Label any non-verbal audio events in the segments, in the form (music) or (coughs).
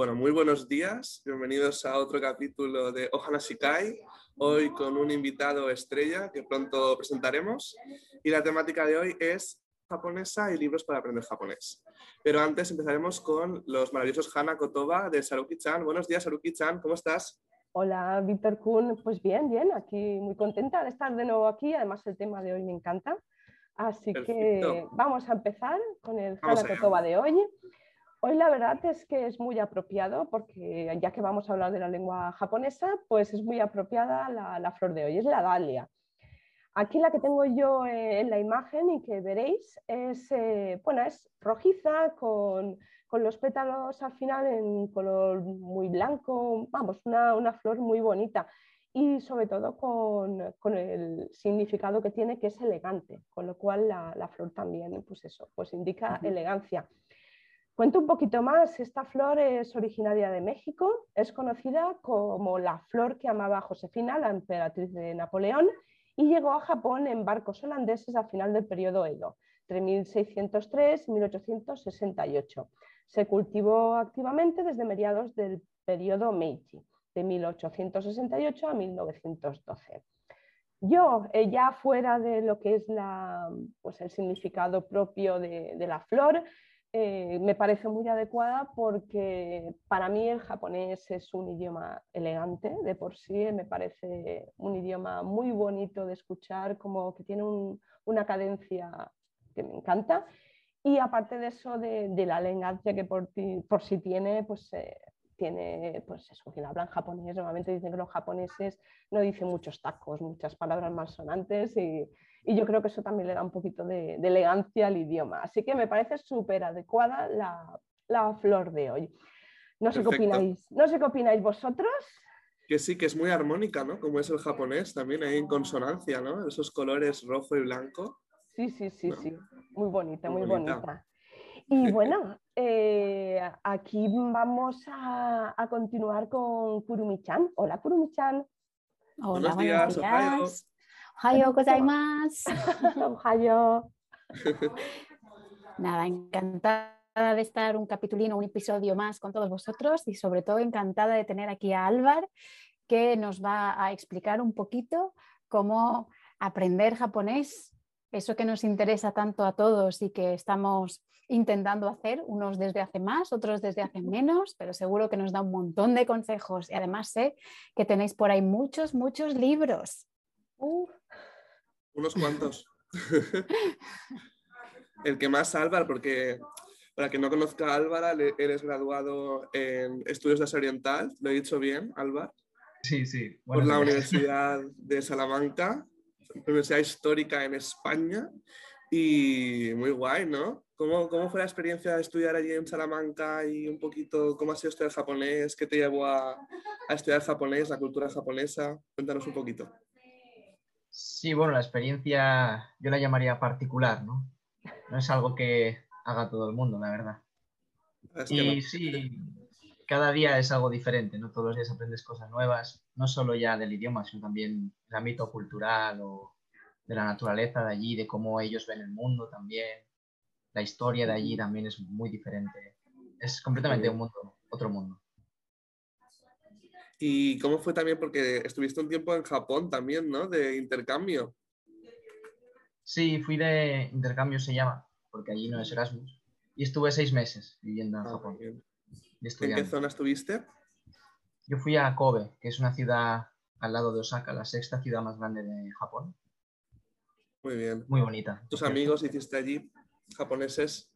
Bueno, muy buenos días, bienvenidos a otro capítulo de Ohana Shikai, hoy con un invitado estrella que pronto presentaremos y la temática de hoy es japonesa y libros para aprender japonés. Pero antes empezaremos con los maravillosos Hana Kotoba de Saruki-chan. Buenos días, Saruki-chan, ¿cómo estás? Hola, Víctor Kuhn. Pues bien, bien, aquí muy contenta de estar de nuevo aquí. Además, el tema de hoy me encanta. Así que vamos a empezar con el Hana Kotoba de hoy. Hoy la verdad es que es muy apropiado porque ya que vamos a hablar de la lengua japonesa, pues es muy apropiada la, flor de hoy, es la dalia. Aquí la que tengo yo eh, en la imagen y que veréis es, eh, bueno, es rojiza con, los pétalos al final en color muy blanco, vamos, una, flor muy bonita y sobre todo con, el significado que tiene que es elegante, con lo cual la, flor también, pues eso, pues indica elegancia. Cuento un poquito más, esta flor es originaria de México, es conocida como la flor que amaba Josefina, la emperatriz de Napoleón, y llegó a Japón en barcos holandeses al final del periodo Edo, entre 1603 y 1868. Se cultivó activamente desde mediados del periodo Meiji, de 1868 a 1912. Yo, eh, ya fuera de lo que es la, pues el significado propio de la flor, eh, me parece muy adecuada porque para mí el japonés es un idioma elegante de por sí, me parece un idioma muy bonito de escuchar, como que tiene una cadencia que me encanta. Y aparte de eso, de, la elegancia que por, por sí tiene, pues eh, tiene, pues eso, quien habla en japonés, normalmente dicen que los japoneses no dicen muchos tacos, muchas palabras malsonantes y, y yo creo que eso también le da un poquito de, elegancia al idioma. Así que me parece súper adecuada la, flor de hoy. No sé, qué opináis, no sé qué opináis vosotros. Que sí, que es muy armónica, ¿no? Como es el japonés, también hay en consonancia, ¿no? Esos colores rojo y blanco. Sí, sí, sí, sí. Muy bonita, muy, bonita. Y (laughs) bueno, eh, aquí vamos a, continuar con Kurumi-chan. Hola, Kurumi-chan. Hola, buenos días. Ohayo gozaimasu. Ohayo. Nada, encantada de estar un capitulino, un episodio más con todos vosotros y sobre todo encantada de tener aquí a Álvar que nos va a explicar un poquito cómo aprender japonés, eso que nos interesa tanto a todos y que estamos intentando hacer, unos desde hace más, otros desde hace menos, pero seguro que nos da un montón de consejos y además sé que tenéis por ahí muchos, muchos libros. Unos cuantos. (laughs) el que más Álvaro, porque para quien no conozca a Álvaro, él es graduado en Estudios de Asia Oriental, ¿lo he dicho bien, Álvaro? Sí, sí. por la Universidad de Salamanca, Universidad Histórica en España, y muy guay, ¿no? ¿Cómo, ¿Cómo, fue la experiencia de estudiar allí en Salamanca y un poquito cómo ha sido estudiar japonés? ¿Qué te llevó a, a estudiar japonés, la cultura japonesa? Cuéntanos un poquito. Sí, bueno, la experiencia yo la llamaría particular, ¿no? No es algo que haga todo el mundo, la verdad. y sí, cada día es algo diferente, ¿no? Todos los días aprendes cosas nuevas, no solo ya del idioma, sino también el ámbito cultural o de la naturaleza de allí, de cómo ellos ven el mundo también. La historia de allí también es muy diferente. Es completamente un mundo, otro mundo. ¿Y cómo fue también? Porque estuviste un tiempo en Japón también, ¿no? De intercambio. Sí, fui de intercambio, se llama, porque allí no es Erasmus. Y estuve seis meses viviendo en ah, Japón. ¿En qué zona estuviste? Yo fui a Kobe, que es una ciudad al lado de Osaka, la sexta ciudad más grande de Japón. Muy bien. Muy bonita. ¿Tus amigos hiciste allí, japoneses?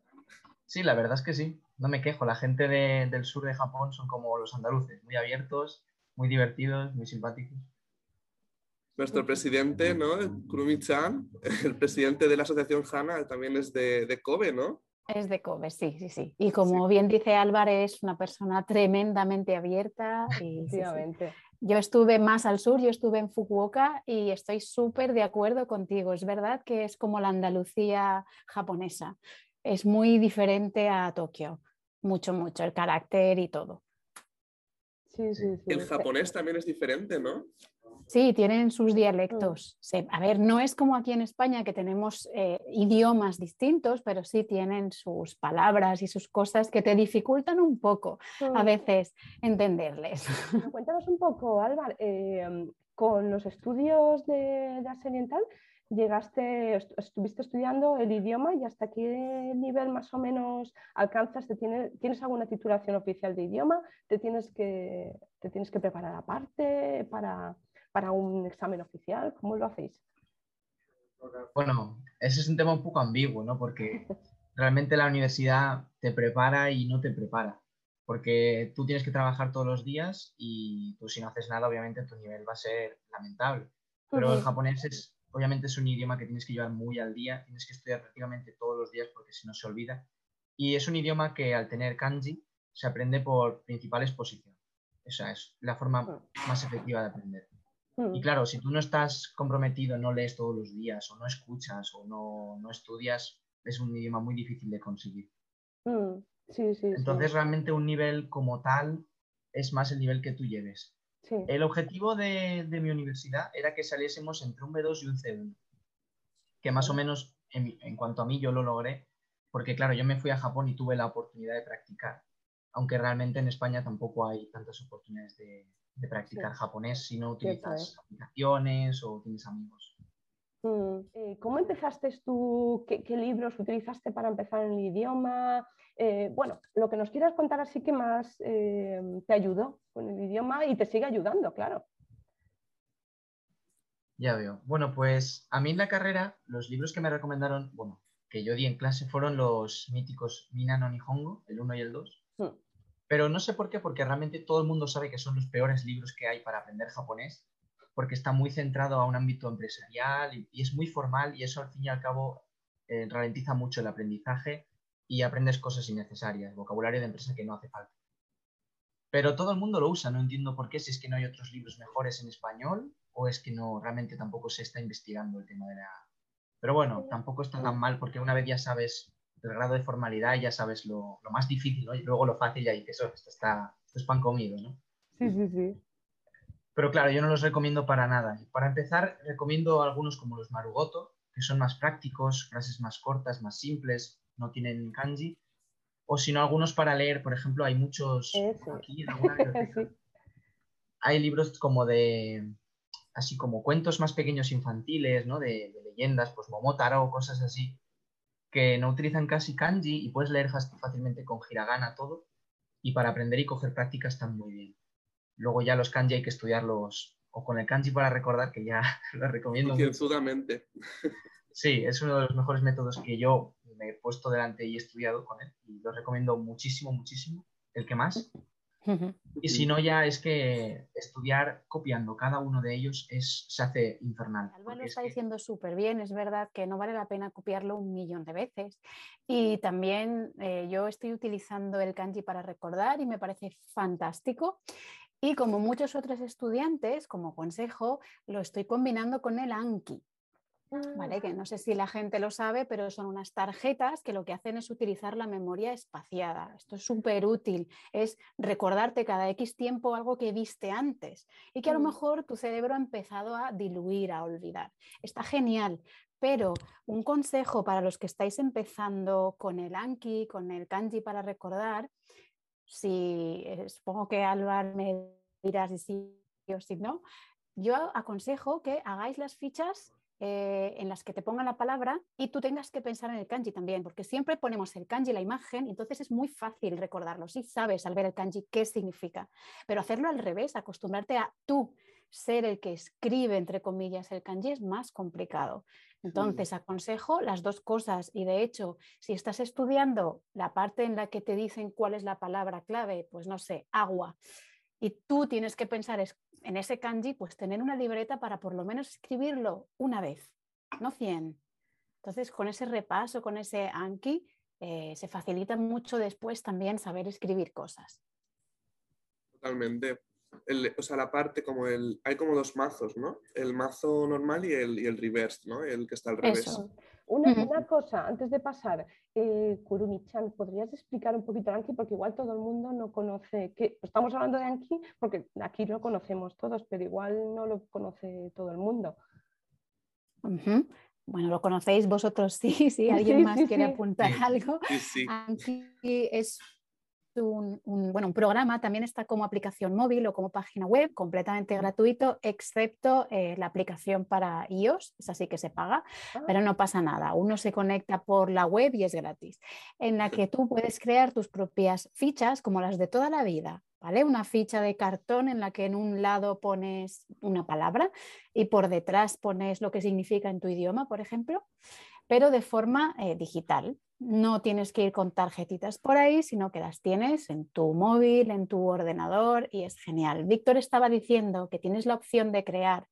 Sí, la verdad es que sí. No me quejo. La gente del sur de Japón son como los andaluces, muy abiertos, muy divertidos, muy simpáticos. Nuestro presidente, ¿no? Kurumi-chan, el presidente de la asociación HANA, también es de, Kobe, ¿no? Es de Kobe, sí, sí, sí. Y como bien dice Álvarez, es una persona tremendamente abierta. Y, Yo estuve más al sur, yo estuve en Fukuoka y estoy súper de acuerdo contigo. Es verdad que es como la Andalucía japonesa. Es muy diferente a Tokio, mucho, mucho, el carácter y todo. El japonés también es diferente, ¿no? Sí, tienen sus dialectos. A ver, no es como aquí en España que tenemos eh, idiomas distintos, pero sí tienen sus palabras y sus cosas que te dificultan un poco a veces entenderles. Cuéntanos un poco, Álvaro, eh, con los estudios de, de Aseniental, llegaste, estuviste estudiando el idioma y hasta qué nivel más o menos alcanzas, ¿Te ¿tienes alguna titulación oficial de idioma? ¿Te tienes que, te tienes que preparar aparte para, para un examen oficial? ¿Cómo lo hacéis? Bueno, ese es un tema un poco ambiguo, ¿no? Porque (laughs) realmente la universidad te prepara y no te prepara. Porque tú tienes que trabajar todos los días y tú si no haces nada, obviamente tu nivel va a ser lamentable. Pero el japonés es Obviamente es un idioma que tienes que llevar muy al día, tienes que estudiar prácticamente todos los días porque si no se olvida. Y es un idioma que al tener kanji se aprende por principal exposición. Esa es la forma mm. más efectiva de aprender. Mm. Y claro, si tú no estás comprometido, no lees todos los días, o no escuchas, o no, no estudias, es un idioma muy difícil de conseguir. Mm. Sí, sí, Entonces, realmente un nivel como tal es más el nivel que tú lleves. El objetivo de, mi universidad era que saliésemos entre un B2 y un C1, que más o menos en, cuanto a mí yo lo logré, porque claro, yo me fui a Japón y tuve la oportunidad de practicar, aunque realmente en España tampoco hay tantas oportunidades de, practicar japonés si no utilizas aplicaciones o tienes amigos. Mm, eh, ¿Cómo empezaste tú? ¿Qué, libros utilizaste para empezar en el idioma? Eh, bueno, lo que nos quieras contar así que más eh, te ayudó con el idioma y te sigue ayudando, claro. Ya veo. Bueno, pues a mí en la carrera los libros que me recomendaron, bueno, que yo di en clase fueron los míticos Mina no Nihongo, el 1 y el 2. Hmm. Pero no sé por qué, porque realmente todo el mundo sabe que son los peores libros que hay para aprender japonés porque está muy centrado a un ámbito empresarial y, es muy formal y eso al fin y al cabo eh, ralentiza mucho el aprendizaje y aprendes cosas innecesarias, vocabulario de empresa que no hace falta. Pero todo el mundo lo usa, no entiendo por qué, si es que no hay otros libros mejores en español o es que no, realmente tampoco se está investigando el tema de la... Pero bueno, tampoco está tan mal porque una vez ya sabes el grado de formalidad, ya sabes lo, más difícil, ¿no? Y luego lo fácil ya dices, eso, esto, está, esto es pan comido, ¿no? Sí, sí, sí. Pero claro, yo no los recomiendo para nada. Para empezar, recomiendo algunos como los Marugoto, que son más prácticos, frases más cortas, más simples, no tienen kanji. O si no, algunos para leer, por ejemplo, hay muchos aquí en alguna (laughs) Hay libros como de, así como cuentos más pequeños infantiles, ¿no? De, leyendas, pues Momotaro o cosas así, que no utilizan casi kanji y puedes leer fácilmente con hiragana todo. Y para aprender y coger práctica están muy bien. Luego ya los kanji hay que estudiarlos o con el kanji para recordar, que ya (laughs) lo recomiendo. Concienzudamente. Sí, es uno de los mejores métodos que yo me he puesto delante y he estudiado con él. Y lo recomiendo muchísimo, muchísimo. El que más. Y si no, ya es que estudiar copiando cada uno de ellos es, se hace infernal. Álvaro lo está diciendo súper bien, es verdad que no vale la pena copiarlo un millón de veces. Y también eh, yo estoy utilizando el kanji para recordar y me parece fantástico. Y como muchos otros estudiantes, como consejo, lo estoy combinando con el Anki. ¿Vale? Que no sé si la gente lo sabe, pero son unas tarjetas que lo que hacen es utilizar la memoria espaciada. Esto es súper útil, es recordarte cada X tiempo algo que viste antes y que a lo mm. mejor tu cerebro ha empezado a diluir, a olvidar. Está genial, pero un consejo para los que estáis empezando con el Anki, con el Kanji para recordar, si eh, supongo que Álvaro me dirá si sí o si no, yo aconsejo que hagáis las fichas eh, en las que te pongan la palabra y tú tengas que pensar en el kanji también, porque siempre ponemos el kanji, la imagen, entonces es muy fácil recordarlo. Sí sabes al ver el kanji qué significa, pero hacerlo al revés, acostumbrarte a tú ser el que escribe, entre comillas, el kanji es más complicado. Entonces, aconsejo las dos cosas y de hecho, si estás estudiando la parte en la que te dicen cuál es la palabra clave, pues no sé, agua, y tú tienes que pensar en ese kanji, pues tener una libreta para por lo menos escribirlo una vez, no 100. Entonces, con ese repaso, con ese anki, eh, se facilita mucho después también saber escribir cosas. Totalmente o sea, la parte como el, hay como dos mazos, ¿no? El mazo normal y el, y el reverse, ¿no? El que está al revés. Una, cosa, antes de pasar, eh, Kurumi-chan, ¿podrías explicar un poquito Anki? Porque igual todo el mundo no conoce, que estamos hablando de Anki porque aquí lo conocemos todos, pero igual no lo conoce todo el mundo. Bueno, lo conocéis vosotros, (laughs) sí, (laughs) sí, alguien más quiere apuntar algo. Anki es un, bueno, un programa, también está como aplicación móvil o como página web, completamente gratuito, excepto eh, la aplicación para iOS, es así que se paga, ah. pero no pasa nada. Uno se conecta por la web y es gratis, en la que tú puedes crear tus propias fichas como las de toda la vida. ¿Vale? Una ficha de cartón en la que en un lado pones una palabra y por detrás pones lo que significa en tu idioma, por ejemplo, pero de forma eh, digital. No tienes que ir con tarjetitas por ahí, sino que las tienes en tu móvil, en tu ordenador y es genial. Víctor estaba diciendo que tienes la opción de crear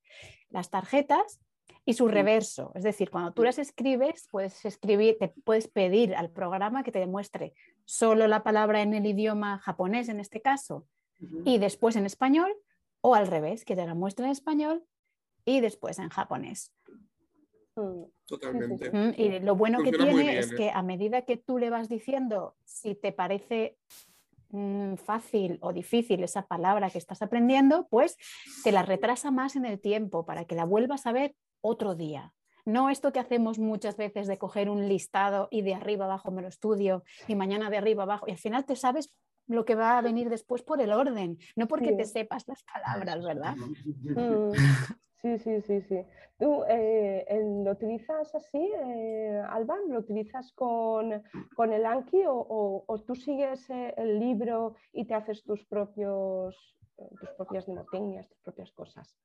las tarjetas y su reverso, es decir, cuando tú las escribes, puedes escribir, te puedes pedir al programa que te demuestre solo la palabra en el idioma japonés en este caso y después en español o al revés, que te la muestre en español y después en japonés. Mm. Totalmente. Y lo bueno que tiene es que ¿eh? a medida que tú le vas diciendo si te parece mm, fácil o difícil esa palabra que estás aprendiendo, pues te la retrasa más en el tiempo para que la vuelvas a ver otro día. No esto que hacemos muchas veces de coger un listado y de arriba abajo me lo estudio y mañana de arriba abajo y al final te sabes lo que va a venir después por el orden, no porque te sepas las palabras, ¿verdad? Mm. Sí, sí, sí, sí. ¿Tú eh, lo utilizas así, eh, Alban? ¿Lo utilizas con, el Anki o, tú sigues eh, el libro y te haces tus, propios, tus propias mnemotecnias, tus propias cosas?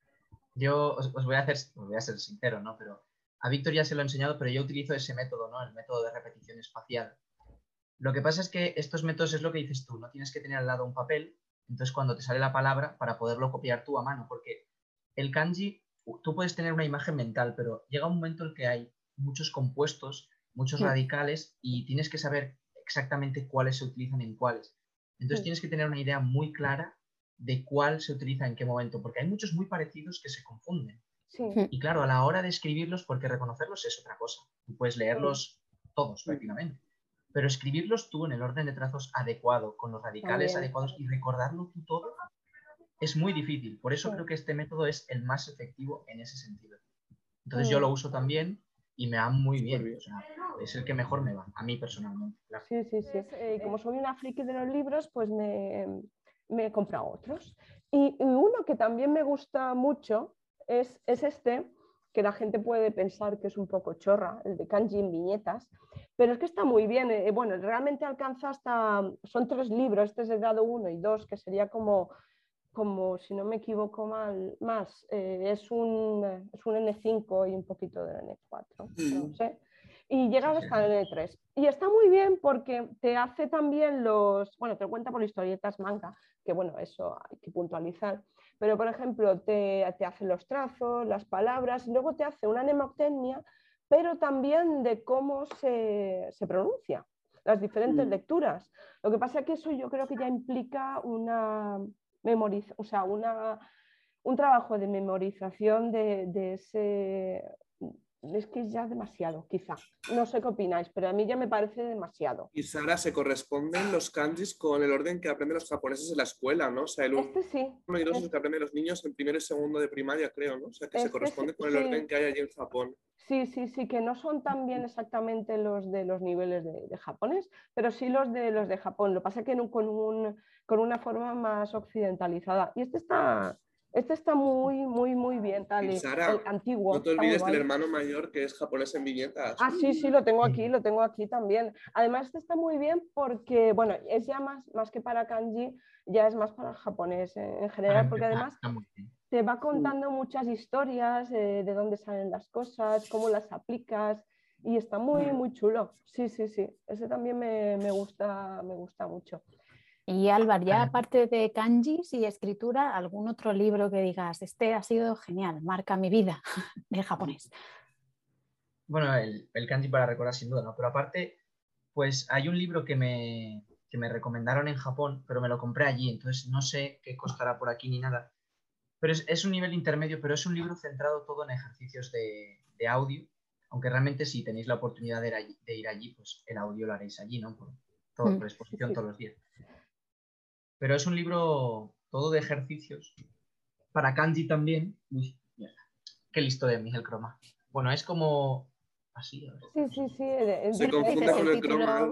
Yo os, voy a hacer, voy a ser sincero, ¿no? Pero a Víctor ya se lo he enseñado, pero yo utilizo ese método, ¿no? El método de repetición espacial. Lo que pasa es que estos métodos es lo que dices tú, no tienes que tener al lado un papel, entonces cuando te sale la palabra para poderlo copiar tú a mano, porque el kanji tú puedes tener una imagen mental, pero llega un momento en que hay muchos compuestos, muchos radicales y tienes que saber exactamente cuáles se utilizan en cuáles. Entonces tienes que tener una idea muy clara de cuál se utiliza en qué momento, porque hay muchos muy parecidos que se confunden. Y claro, a la hora de escribirlos, porque reconocerlos es otra cosa. Tú puedes leerlos todos prácticamente, pero escribirlos tú en el orden de trazos adecuado, con los radicales adecuados y recordarlo tú todo, es muy difícil. Por eso creo que este método es el más efectivo en ese sentido. Entonces yo lo uso también y me va muy bien. es el que mejor me va, a mí personalmente. Sí, sí, sí. Eh, como soy una friki de los libros, pues me, me he comprado otros. Y, uno que también me gusta mucho es, es, este, que la gente puede pensar que es un poco chorra, el de kanji en viñetas, pero es que está muy bien. Eh, bueno, realmente alcanza hasta, son tres libros, este es de grado 1 y 2, que sería como como si no me equivoco mal, más, eh, es, un, es un N5 y un poquito de N4, no sé. Y llega hasta el N3. Y está muy bien porque te hace también los, bueno, te cuenta por historietas manga, que bueno, eso hay que puntualizar, pero por ejemplo te, te hace los trazos, las palabras, y luego te hace una mnemotecnia, pero también de cómo se, se pronuncia, las diferentes mm. lecturas. Lo que pasa es que eso yo creo que ya implica una, memoriza, o sea, una, un trabajo de memorización de, ese... Es que es ya demasiado, quizá. No sé qué opináis, pero a mí ya me parece demasiado. Y Sara, se corresponden los kanjis con el orden que aprenden los japoneses en la escuela, ¿no? O sea, el este sí. uno y dos es que aprenden los niños en primero y segundo de primaria, creo, ¿no? O sea, que se este corresponde con el orden que hay allí en Japón. Sí, sí, sí, que no son tan bien exactamente los de los niveles de, japonés, pero sí los de los de Japón. Lo que pasa es que con, un, con una forma más occidentalizada. Y este está, este está muy, muy, muy bien, tal y, el antiguo. No te olvides del hermano mayor que es japonés en viñetas. Ah, sí, sí, lo tengo aquí, lo tengo aquí también. Además, este está muy bien porque, bueno, es ya más, más que para kanji, ya es más para japonés en general, porque además te va contando muchas historias eh, de dónde salen las cosas, cómo las aplicas y está muy, muy chulo. Sí, sí, sí. Ese también me, me gusta, me gusta mucho. Y Álvaro, ya aparte de kanjis y escritura, ¿algún otro libro que digas, este ha sido genial, marca mi vida (laughs) de japonés? Bueno, el, el kanji para recordar sin duda, ¿no? Pero aparte, pues hay un libro que me, que me recomendaron en Japón, pero me lo compré allí, entonces no sé qué costará por aquí ni nada. Pero es, un nivel intermedio, pero es un libro centrado todo en ejercicios de, audio, aunque realmente si tenéis la oportunidad de ir, allí, pues el audio lo haréis allí, ¿no? Por, todo, mm. por exposición todos los días. Pero es un libro todo de ejercicios. Para kanji también. Uy, Qué listo de Miguel Croma. Bueno, es como así. Sí, sí, sí. Se confunde con el croma.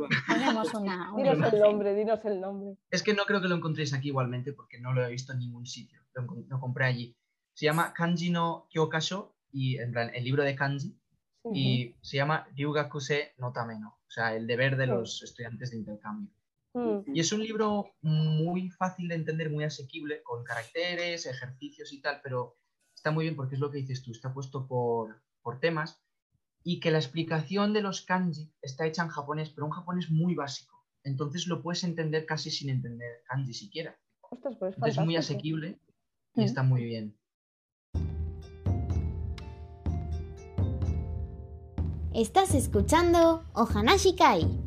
Dinos el nombre, dinos el nombre. Es que no creo que lo encontréis aquí igualmente porque no lo he visto en ningún sitio. Lo, compré allí. Se llama Kanji no Kyokasho y en plan el libro de kanji y se llama Ryugakuse no Tameno, o sea, el deber de los estudiantes de intercambio. Mm. Y es un libro muy fácil de entender, muy asequible, con caracteres, ejercicios y tal, pero está muy bien porque es lo que dices tú, está puesto por, por temas y que la explicación de los kanji está hecha en japonés, pero un japonés muy básico. Entonces lo puedes entender casi sin entender kanji siquiera. Pues es muy asequible y está muy bien. Estás escuchando Ohanashi Kai.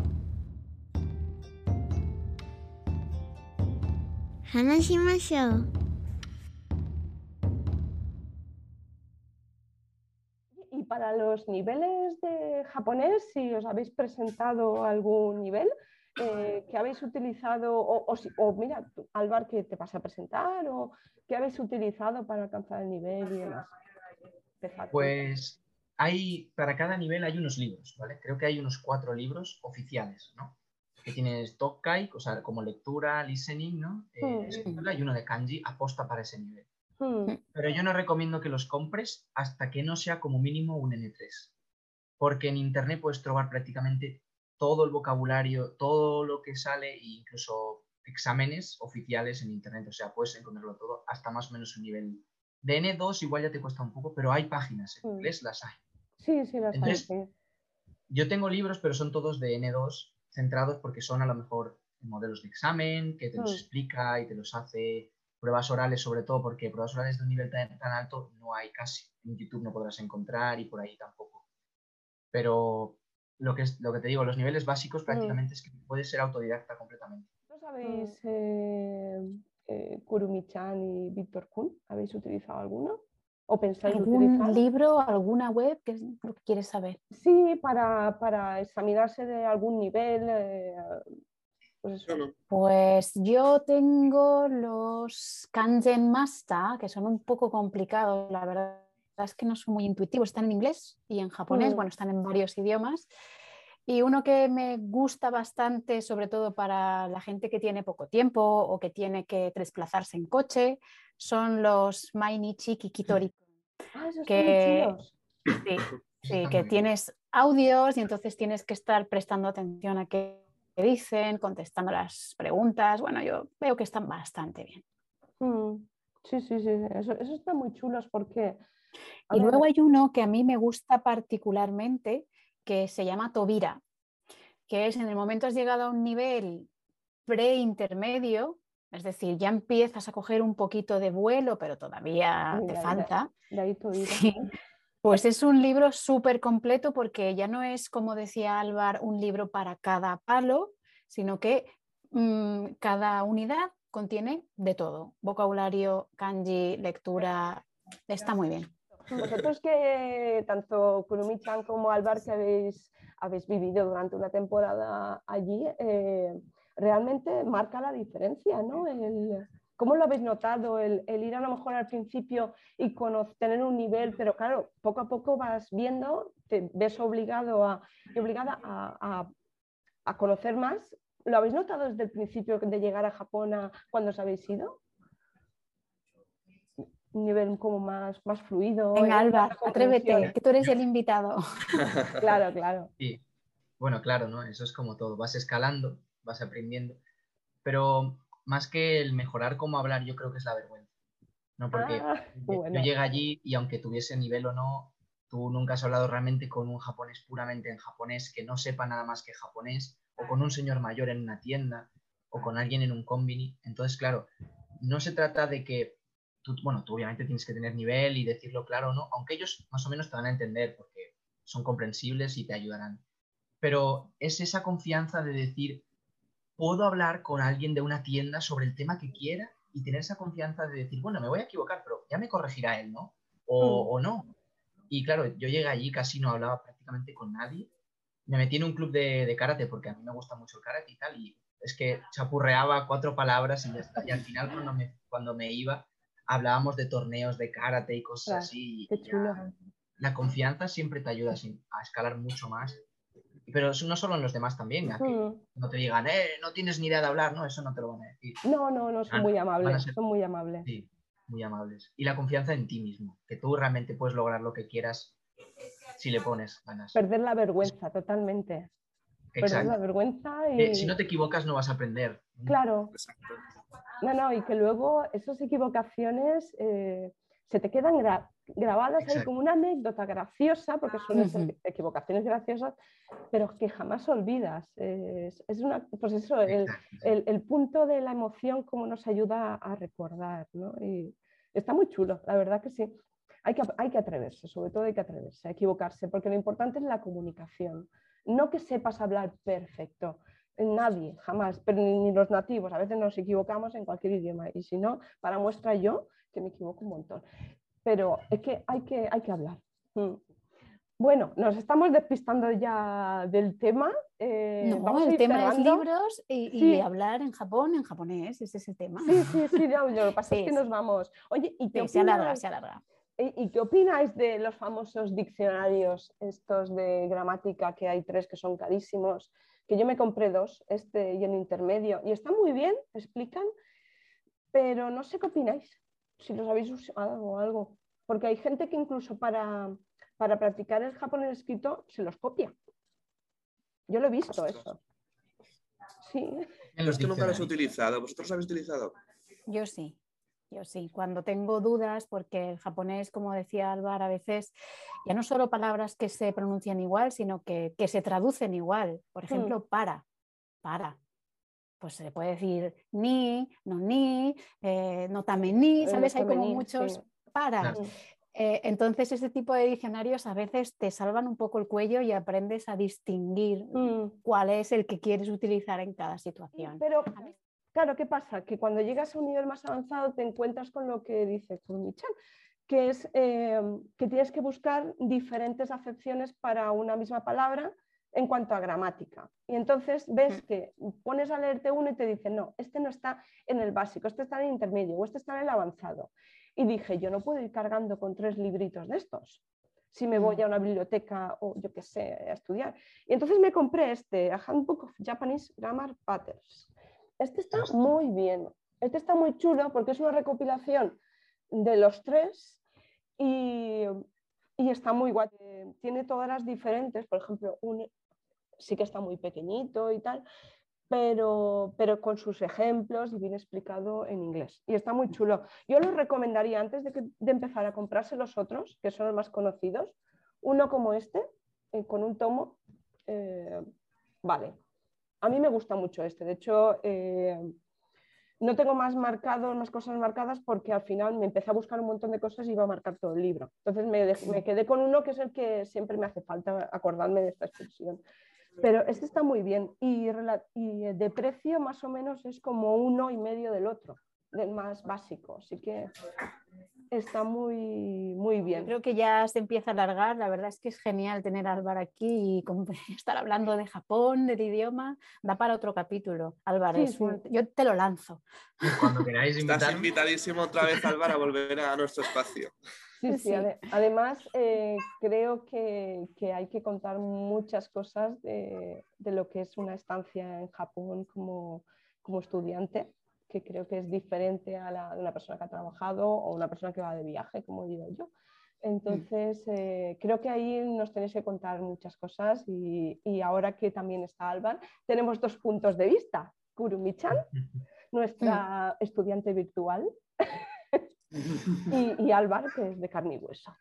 Y para los niveles de japonés, si os habéis presentado algún nivel eh, que habéis utilizado, o, o, mira, Álvaro, que te vas a presentar, o que habéis utilizado para alcanzar el nivel y demás. Pues hay, para cada nivel hay unos libros, ¿vale? Creo que hay unos cuatro libros oficiales, ¿no? Que tienes Tokkai, o sea, como lectura, listening, ¿no? Eh, hmm. y uno de kanji aposta para ese nivel. Hmm. Pero yo no recomiendo que los compres hasta que no sea como mínimo un N3. Porque en internet puedes trobar prácticamente todo el vocabulario, todo lo que sale, e incluso exámenes oficiales en internet. O sea, puedes encontrarlo todo hasta más o menos un nivel. De N2 igual ya te cuesta un poco, pero hay páginas en hmm. inglés, las hay. Sí, sí, las hay. Yo tengo libros, pero son todos de N2 centrados porque son a lo mejor modelos de examen, que te los mm. explica y te los hace pruebas orales, sobre todo porque pruebas orales de un nivel tan, alto no hay casi. En YouTube no podrás encontrar y por ahí tampoco. Pero lo que, es, lo que te digo, los niveles básicos mm. prácticamente es que puedes ser autodidacta completamente. ¿No sabéis mm. eh, eh, Kurumi-chan y Víctor Kun? ¿Habéis utilizado alguno? ¿O pensáis ¿Algún libro, alguna web? ¿Qué es lo que quieres saber? Sí, para, examinarse de algún nivel. Eh, pues, pues, yo tengo los Kangen Master, que son un poco complicados, la verdad es que no son muy intuitivos, están en inglés y en japonés, mm. bueno, están en varios idiomas. Y uno que me gusta bastante, sobre todo para la gente que tiene poco tiempo o que tiene que desplazarse en coche, son los Mainichi Kikitori. (laughs) Ah, que, sí, (coughs) que tienes audios y entonces tienes que estar prestando atención a qué dicen, contestando las preguntas. Bueno, yo veo que están bastante bien. Mm, sí, sí, sí, eso, eso está muy chulos porque... Y luego hay uno que a mí me gusta particularmente, que se llama Tobira, que es en el momento has llegado a un nivel pre-intermedio, es decir, ya empiezas a coger un poquito de vuelo, pero todavía te falta. Pues es un libro súper completo porque ya no es, como decía Álvaro, un libro para cada palo, sino que mm, cada unidad contiene de todo, vocabulario, kanji, lectura, está muy bien. Vosotros que tanto Kurumi-chan como Alvar que habéis, habéis vivido durante una temporada allí, eh, realmente marca la diferencia, ¿no? ¿Cómo lo habéis notado? El, ir a lo mejor al principio y tener un nivel, pero claro, poco a poco vas viendo, te ves obligado a, obligada a, a, conocer más. ¿Lo habéis notado desde el principio de llegar a Japón cuando os habéis ido? Un nivel como más, más fluido. Venga, Alba, atrévete, que tú eres el invitado. (laughs) claro, claro. Sí. Bueno, claro, ¿no? Eso es como todo, vas escalando, vas aprendiendo, pero más que el mejorar cómo hablar, yo creo que es la vergüenza, ¿no? Porque ah, (laughs) yo, llegué allí y aunque tuviese nivel o no, tú nunca has hablado realmente con un japonés puramente en japonés que no sepa nada más que japonés, o con un señor mayor en una tienda, o con alguien en un combini. Entonces, claro, no se trata de que bueno, tú obviamente tienes que tener nivel y decirlo claro o no, aunque ellos más o menos te van a entender porque son comprensibles y te ayudarán. Pero es esa confianza de decir, puedo hablar con alguien de una tienda sobre el tema que quiera y tener esa confianza de decir, bueno, me voy a equivocar, pero ya me corregirá él, ¿no? O, mm. no. Y claro, yo llegué allí, casi no hablaba prácticamente con nadie. Me metí en un club de, de karate porque a mí me gusta mucho el karate y tal, y es que chapurreaba cuatro palabras y ya está. Y al final, cuando me, cuando me iba, hablábamos de torneos de karate y cosas así. Qué chulo. la confianza siempre te ayuda a escalar mucho más. Pero no solo en los demás también, a que no te digan, eh, no tienes ni idea de hablar, no, eso no te lo van a decir. No, no, no, son muy amables, son muy amables. Sí, muy amables. Y la confianza en ti mismo, que tú realmente puedes lograr lo que quieras si le pones ganas. Perder la vergüenza, totalmente. Perder la vergüenza y... si no te equivocas no vas a aprender. Claro. Exacto. No, no, y que luego esas equivocaciones eh, se te quedan grabadas ahí como una anécdota graciosa, porque son equivocaciones graciosas, pero que jamás olvidas. Es, una, pues eso, el, el, punto de la emoción como nos ayuda a recordar, ¿no? Y está muy chulo, la verdad que sí. Hay que, hay que atreverse, sobre todo hay que atreverse a equivocarse, porque lo importante es la comunicación, no que sepas hablar perfecto, nadie, jamás, pero ni, los nativos, a veces nos equivocamos en cualquier idioma y si no, para muestra yo que me equivoco un montón. Pero es que hay que, hay que hablar. Mm. Bueno, nos estamos despistando ya del tema. Eh, no, vamos el tema es libros y, hablar en Japón, en japonés, ese es el tema. Sí, sí, sí, lo que pasa es que nos vamos. Oye, ¿y qué se alarga, se alarga. ¿Y qué opináis de los famosos diccionarios, estos de gramática, que hay tres que son carísimos? Que yo me compré dos, este y el intermedio, y están muy bien, explican, pero no sé qué opináis, si los habéis usado o algo, porque hay gente que incluso para, para practicar el japonés escrito se los copia. Yo lo he visto eso. Sí. Los que nunca los he utilizado. ¿Vosotros habéis utilizado? Yo sí. Yo sí, cuando tengo dudas, porque el japonés, como decía Álvaro, a veces ya no solo palabras que se pronuncian igual, sino que, se traducen igual. Por hmm. ejemplo, para, para. Pues se puede decir ni, no ni, eh, no tame ni, ¿sabes? Hay como muchos para. Eh, entonces, ese tipo de diccionarios a veces te salvan un poco el cuello y aprendes a distinguir hmm. cuál es el que quieres utilizar en cada situación. Pero Claro, ¿qué pasa? Que cuando llegas a un nivel más avanzado te encuentras con lo que dice Kurmichan, que es eh, que tienes que buscar diferentes acepciones para una misma palabra en cuanto a gramática. Y entonces ves que pones a leerte uno y te dice, no, este no está en el básico, este está en el intermedio o este está en el avanzado. Y dije, yo no puedo ir cargando con tres libritos de estos si me voy a una biblioteca o yo qué sé, a estudiar. Y entonces me compré este, A Handbook of Japanese Grammar Patterns, este está muy bien. Este está muy chulo porque es una recopilación de los tres y, está muy guay. Tiene todas las diferentes, por ejemplo, sí que está muy pequeñito y tal, pero, pero con sus ejemplos y bien explicado en inglés. Y está muy chulo. Yo lo recomendaría antes de, empezar a comprarse los otros, que son los más conocidos, uno como este, eh, con un tomo, eh, vale, a mí me gusta mucho este. De hecho, eh, no tengo más marcado, más cosas marcadas porque al final me empecé a buscar un montón de cosas y iba a marcar todo el libro. Entonces me, quedé con uno que es el que siempre me hace falta acordarme de esta expresión. Pero este está muy bien y, y de precio más o menos es como uno y medio del otro del más básico. Así que está muy, muy bien. Creo que ya se empieza a alargar. La verdad es que es genial tener a Álvaro aquí y (laughs) estar hablando de Japón, del idioma. Da para otro capítulo. Álvaro, yo te lo lanzo. Cuando queráis Estás invitadísimo otra vez, Álvaro, a volver a nuestro espacio. Sí, sí. Además, eh, creo que, que, hay que contar muchas cosas de, de, lo que es una estancia en Japón como, como estudiante que creo que es diferente a la de una persona que ha trabajado o una persona que va de viaje, como digo yo. Entonces, eh, creo que ahí nos tenéis que contar muchas cosas y, y ahora que también está Alban, tenemos dos puntos de vista. Kurumi-chan, (laughs) nuestra estudiante virtual, (laughs) y, y Álvar, que es de carne y hueso.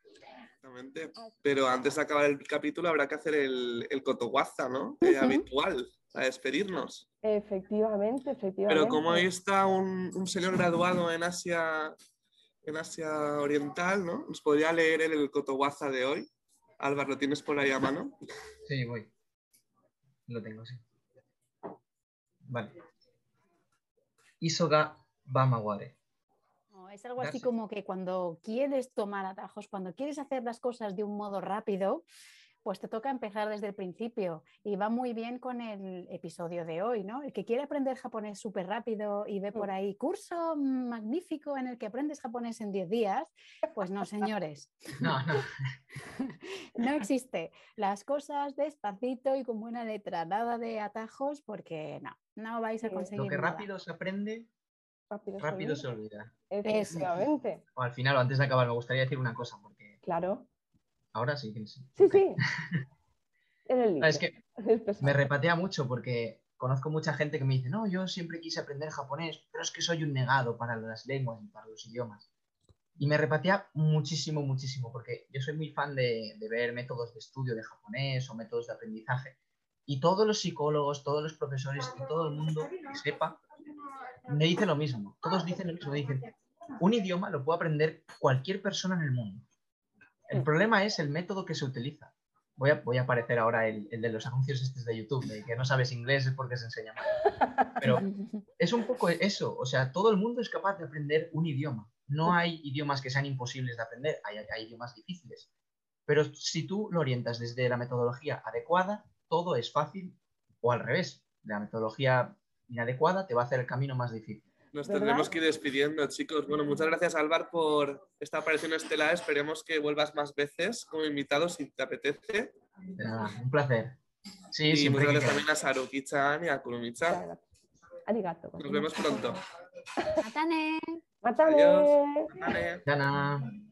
Pero antes de acabar el capítulo habrá que hacer el, el cotoguaza, ¿no? Eh, habitual a despedirnos. Efectivamente, efectivamente. Pero como ahí está un, un, señor graduado en Asia, en Asia Oriental, ¿no? ¿Nos podría leer el, el Cotoguaza de hoy? Álvaro, ¿lo tienes por ahí a mano? Sí, voy. Lo tengo, sí. Vale. Isoga Bamaware. es algo así como que cuando quieres tomar atajos, cuando quieres hacer las cosas de un modo rápido, pues te toca empezar desde el principio y va muy bien con el episodio de hoy, ¿no? El que quiere aprender japonés súper rápido y ve por mm. ahí curso magnífico en el que aprendes japonés en 10 días, pues no, señores. (laughs) No, no. (laughs) no existe. Las cosas despacito y con buena letra, nada de atajos porque no, no vais a conseguir. Lo que rápido se aprende, rápido, se, olvida. Efectivamente. O al final, o antes de acabar, me gustaría decir una cosa porque... Claro Ahora sí que sí. Sí, sí. (laughs) es que (laughs) me repatea mucho porque conozco mucha gente que me dice, no, yo siempre quise aprender japonés, pero es que soy un negado para las lenguas y para los idiomas. Y me repatea muchísimo, muchísimo, porque yo soy muy fan de, de, ver métodos de estudio de japonés o métodos de aprendizaje. Y todos los psicólogos, todos los profesores y todo el mundo que sepa, me dice lo mismo. Todos dicen lo mismo. Dicen, un idioma lo puede aprender cualquier persona en el mundo. El problema es el método que se utiliza. Voy a, voy a aparecer ahora el, de los anuncios estos de YouTube, de que no sabes inglés es porque se enseña mal. Pero (laughs) es un poco eso, o sea, todo el mundo es capaz de aprender un idioma. No hay idiomas que sean imposibles de aprender, hay, hay idiomas difíciles. Pero si tú lo orientas desde la metodología adecuada, todo es fácil, o al revés, la metodología inadecuada te va a hacer el camino más difícil. Nos tendremos que ir despidiendo, chicos. Bueno, muchas gracias, Álvaro, por esta aparición estelar. Esperemos que vuelvas más veces como invitado si te apetece. un placer. Sí, y muchas gracias también a Saruki-chan y a Kurumi-chan. Nos vemos pronto. (laughs) Matane. Matane. Adiós. Matane.